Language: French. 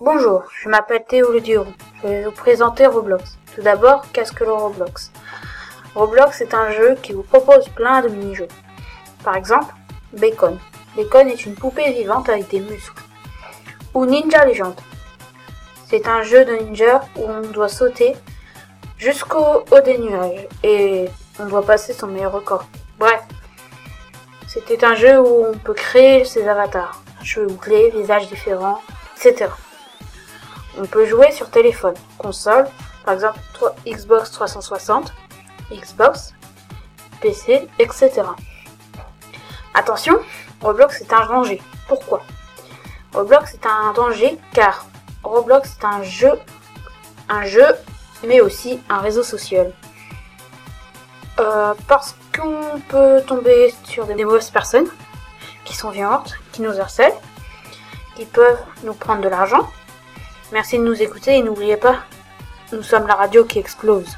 Bonjour, je m'appelle Théo Le. Je vais vous présenter Roblox. Tout d'abord, qu'est-ce que le Roblox? Roblox est un jeu qui vous propose plein de mini-jeux. Par exemple, Bacon. Bacon est une poupée vivante avec des muscles. Ou Ninja Legend. C'est un jeu de ninja où on doit sauter jusqu'au haut des nuages et on doit passer son meilleur record. Bref, c'était un jeu où on peut créer ses avatars, cheveux bouclés, visages différents, etc. On peut jouer sur téléphone, console, par exemple Xbox 360, Xbox, PC, etc. Attention, Roblox est un danger. Pourquoi? Roblox est un danger car Roblox est un jeu, un jeu, mais aussi un réseau social. Euh, parce qu'on peut tomber sur des mauvaises personnes qui sont violentes, qui nous harcèlent, qui peuvent nous prendre de l'argent. Merci de nous écouter et n'oubliez pas, nous sommes la radio qui explose.